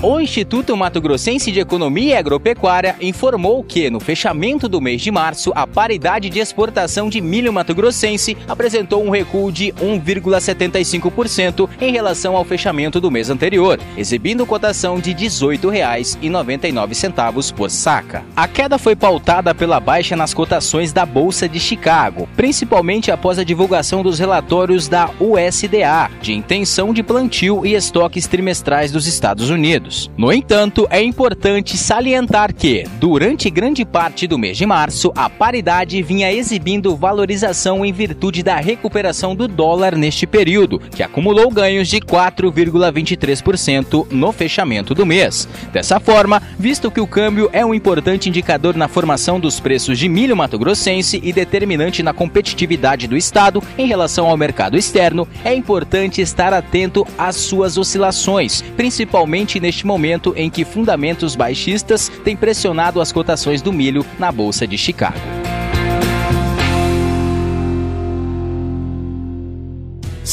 O Instituto Mato Grossense de Economia e Agropecuária informou que, no fechamento do mês de março, a paridade de exportação de milho mato-grossense apresentou um recuo de 1,75% em relação ao fechamento do mês anterior, exibindo cotação de R$ 18,99 por saca. A queda foi pautada pela baixa nas cotações da Bolsa de Chicago, principalmente após a divulgação dos relatórios da USDA de intenção de plantio e estoques trimestrais dos Estados Unidos. No entanto, é importante salientar que, durante grande parte do mês de março, a paridade vinha exibindo valorização em virtude da recuperação do dólar neste período, que acumulou ganhos de 4,23% no fechamento do mês. Dessa forma, visto que o câmbio é um importante indicador na formação dos preços de milho mato-grossense e determinante na competitividade do estado em relação ao mercado externo, é importante estar atento às suas oscilações, principalmente neste neste momento em que fundamentos baixistas têm pressionado as cotações do milho na Bolsa de Chicago.